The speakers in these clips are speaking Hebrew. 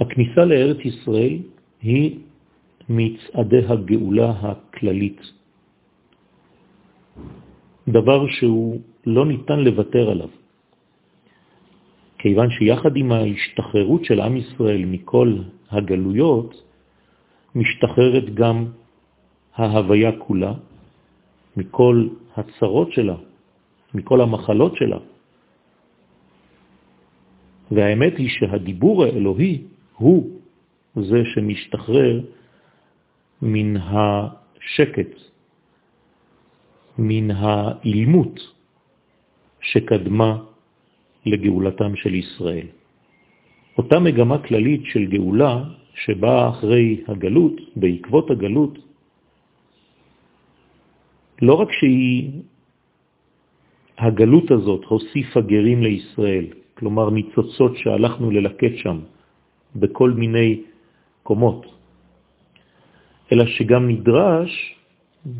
הכניסה לארץ ישראל היא מצעדי הגאולה הכללית. דבר שהוא לא ניתן לוותר עליו. כיוון שיחד עם ההשתחררות של עם ישראל מכל הגלויות, משתחררת גם ההוויה כולה, מכל הצרות שלה, מכל המחלות שלה. והאמת היא שהדיבור האלוהי הוא זה שמשתחרר מן השקט, מן האילמות שקדמה לגאולתם של ישראל. אותה מגמה כללית של גאולה שבאה אחרי הגלות, בעקבות הגלות, לא רק שהיא, הגלות הזאת הוסיפה גרים לישראל, כלומר ניצוצות שהלכנו ללקט שם בכל מיני קומות, אלא שגם נדרש,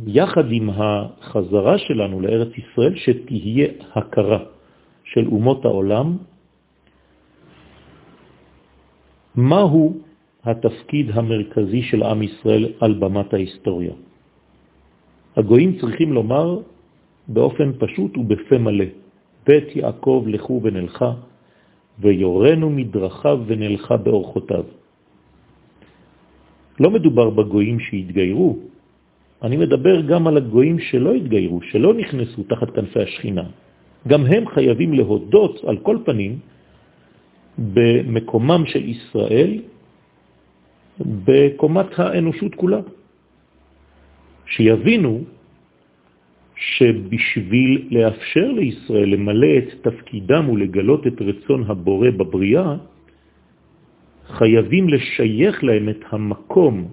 יחד עם החזרה שלנו לארץ ישראל, שתהיה הכרה של אומות העולם, מהו התפקיד המרכזי של עם ישראל על במת ההיסטוריה. הגויים צריכים לומר באופן פשוט ובפה מלא, בית יעקב לכו ונלכה, ויורנו מדרכיו ונלכה באורחותיו. לא מדובר בגויים שהתגיירו, אני מדבר גם על הגויים שלא התגיירו, שלא נכנסו תחת כנפי השכינה. גם הם חייבים להודות על כל פנים במקומם של ישראל בקומת האנושות כולה. שיבינו שבשביל לאפשר לישראל למלא את תפקידם ולגלות את רצון הבורא בבריאה, חייבים לשייך להם את המקום,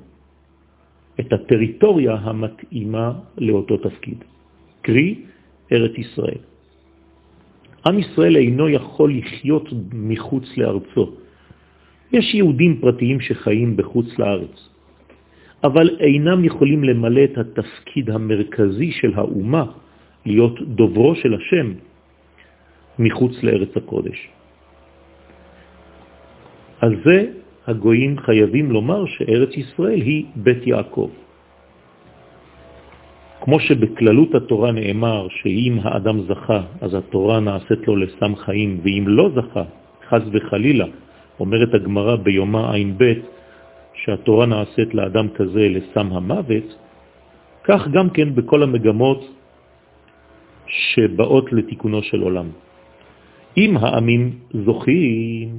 את הטריטוריה המתאימה לאותו תפקיד, קרי ארץ ישראל. עם ישראל אינו יכול לחיות מחוץ לארצו. יש יהודים פרטיים שחיים בחוץ לארץ, אבל אינם יכולים למלא את התפקיד המרכזי של האומה, להיות דוברו של השם, מחוץ לארץ הקודש. על זה הגויים חייבים לומר שארץ ישראל היא בית יעקב. כמו שבכללות התורה נאמר שאם האדם זכה, אז התורה נעשית לו לסם חיים, ואם לא זכה, חז וחלילה, אומרת הגמרא ביומה עין ב', שהתורה נעשית לאדם כזה לסם המוות, כך גם כן בכל המגמות שבאות לתיקונו של עולם. אם העמים זוכים,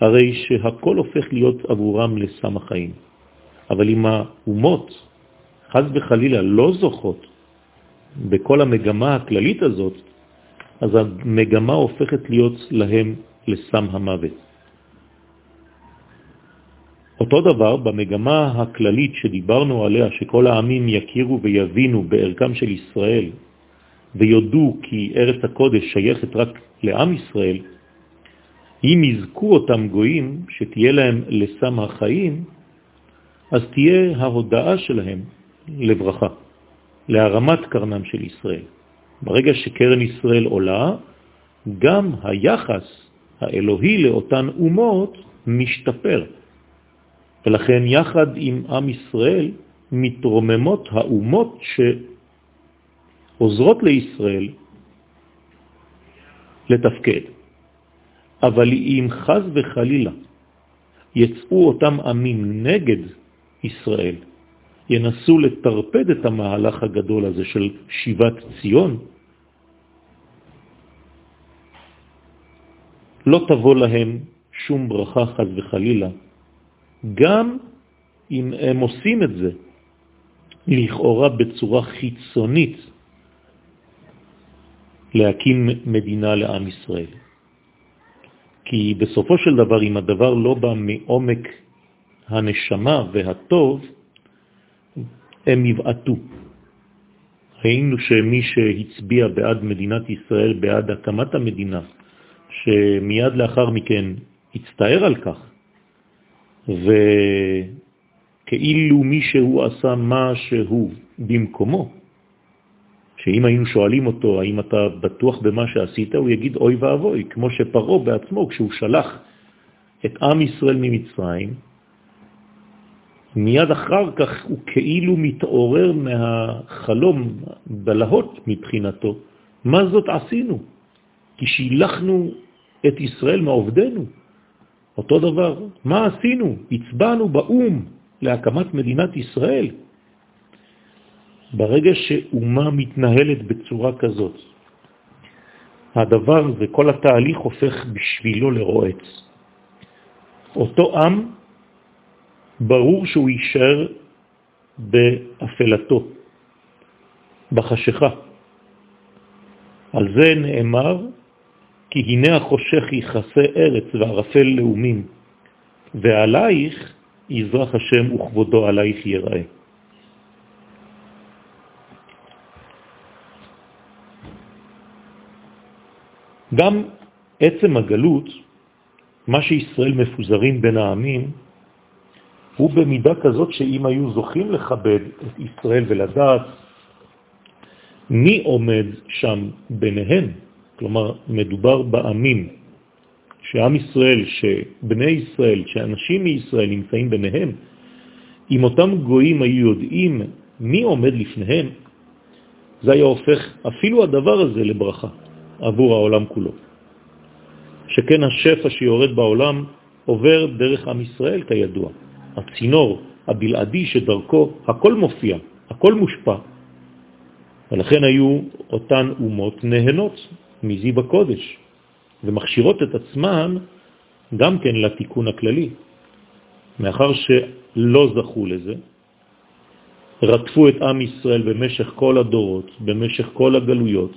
הרי שהכל הופך להיות עבורם לסם החיים. אבל אם האומות, חז וחלילה, לא זוכות בכל המגמה הכללית הזאת, אז המגמה הופכת להיות להם לסם המוות. אותו דבר במגמה הכללית שדיברנו עליה, שכל העמים יכירו ויבינו בערכם של ישראל ויודו כי ארץ הקודש שייכת רק לעם ישראל, אם יזכו אותם גויים שתהיה להם לסם החיים, אז תהיה ההודעה שלהם לברכה, להרמת קרנם של ישראל. ברגע שקרן ישראל עולה, גם היחס האלוהי לאותן אומות משתפר. ולכן יחד עם עם ישראל מתרוממות האומות שעוזרות לישראל לתפקד. אבל אם חז וחלילה יצאו אותם עמים נגד ישראל, ינסו לטרפד את המהלך הגדול הזה של שיבת ציון, לא תבוא להם שום ברכה חז וחלילה, גם אם הם עושים את זה לכאורה בצורה חיצונית להקים מדינה לעם ישראל. כי בסופו של דבר, אם הדבר לא בא מעומק הנשמה והטוב, הם יבעטו. ראינו שמי שהצביע בעד מדינת ישראל, בעד הקמת המדינה, שמיד לאחר מכן הצטער על כך, וכאילו מישהו עשה משהו במקומו, שאם היינו שואלים אותו, האם אתה בטוח במה שעשית, הוא יגיד אוי ואבוי, כמו שפרו בעצמו, כשהוא שלח את עם ישראל ממצרים, מיד אחר כך הוא כאילו מתעורר מהחלום בלהות מבחינתו. מה זאת עשינו? כי שילחנו את ישראל מעובדנו. אותו דבר, מה עשינו? הצבענו באום להקמת מדינת ישראל. ברגע שאומה מתנהלת בצורה כזאת, הדבר וכל התהליך הופך בשבילו לרועץ. אותו עם, ברור שהוא יישאר באפלתו, בחשיכה. על זה נאמר, כי הנה החושך יכסה ארץ וערפל לאומים, ועלייך יזרח השם וכבודו עלייך יראה. גם עצם הגלות, מה שישראל מפוזרים בין העמים, הוא במידה כזאת שאם היו זוכים לכבד את ישראל ולדעת מי עומד שם ביניהם, כלומר מדובר בעמים, שעם ישראל, שבני ישראל, שאנשים מישראל נמצאים ביניהם, אם אותם גויים היו יודעים מי עומד לפניהם, זה היה הופך אפילו הדבר הזה לברכה. עבור העולם כולו. שכן השפע שיורד בעולם עובר דרך עם ישראל כידוע. הצינור הבלעדי שדרכו הכל מופיע, הכל מושפע. ולכן היו אותן אומות נהנות מזיב הקודש ומכשירות את עצמן גם כן לתיקון הכללי. מאחר שלא זכו לזה, רדפו את עם ישראל במשך כל הדורות, במשך כל הגלויות,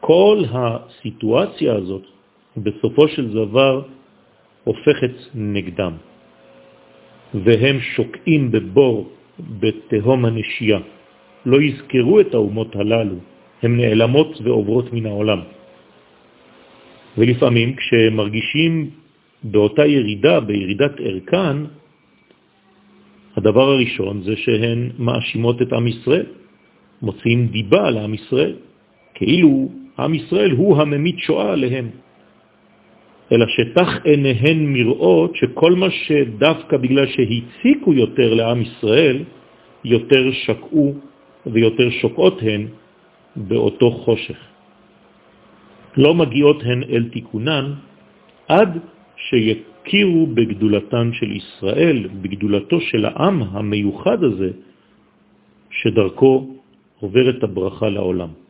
כל הסיטואציה הזאת בסופו של דבר הופכת נגדם, והם שוקעים בבור בתהום הנשייה. לא יזכרו את האומות הללו, הן נעלמות ועוברות מן העולם. ולפעמים כשמרגישים באותה ירידה, בירידת ערכן, הדבר הראשון זה שהן מאשימות את עם ישראל, מוציאים דיבה על עם ישראל, כאילו עם ישראל הוא הממית שואה עליהם. אלא שתח עיניהן מראות שכל מה שדווקא בגלל שהציקו יותר לעם ישראל, יותר שקעו ויותר שוקעות הן באותו חושך. לא מגיעות הן אל תיקונן עד שיכירו בגדולתן של ישראל, בגדולתו של העם המיוחד הזה, שדרכו עוברת הברכה לעולם.